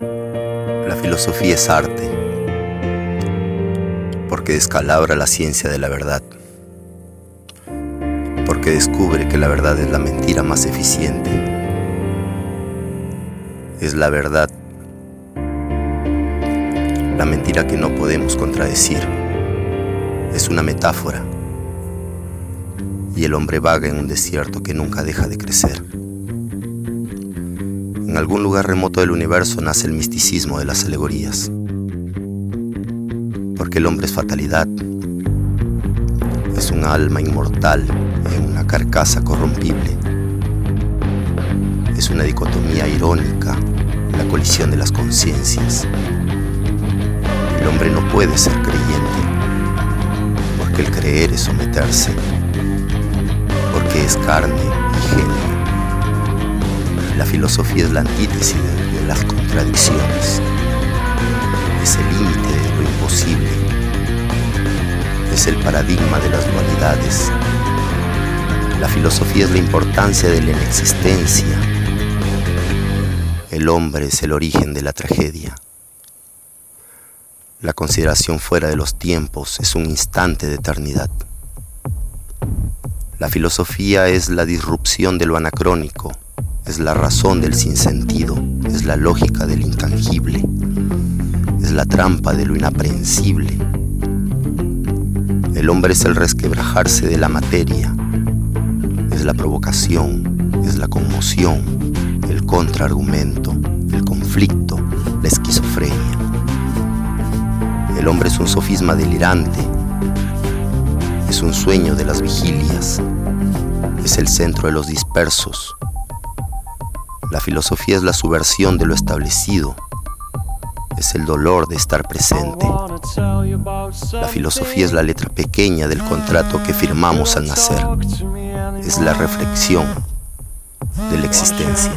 La filosofía es arte, porque descalabra la ciencia de la verdad, porque descubre que la verdad es la mentira más eficiente, es la verdad, la mentira que no podemos contradecir, es una metáfora, y el hombre vaga en un desierto que nunca deja de crecer. Algún lugar remoto del universo nace el misticismo de las alegorías. Porque el hombre es fatalidad. Es un alma inmortal en una carcasa corrompible. Es una dicotomía irónica, la colisión de las conciencias. El hombre no puede ser creyente, porque el creer es someterse, porque es carne y genio. La filosofía es la antítesis de, las contradicciones. Es el límite de lo imposible. Es el paradigma de las dualidades. La filosofía es la importancia de la inexistencia. El hombre es el origen de la tragedia. La consideración fuera de los tiempos es un instante de eternidad. La filosofía es la disrupción de lo anacrónico, es la razón del sinsentido, es la lógica del intangible, es la trampa de lo inaprehensible. El hombre es el resquebrajarse de la materia, es la provocación, es la conmoción, el contraargumento, el conflicto, la esquizofrenia. El hombre es un sofisma delirante, es un sueño de las vigilias, es el centro de los dispersos, la filosofía es la subversión de lo establecido, es el dolor de estar presente. La filosofía es la letra pequeña del contrato que firmamos al nacer, es la reflexión de la existencia.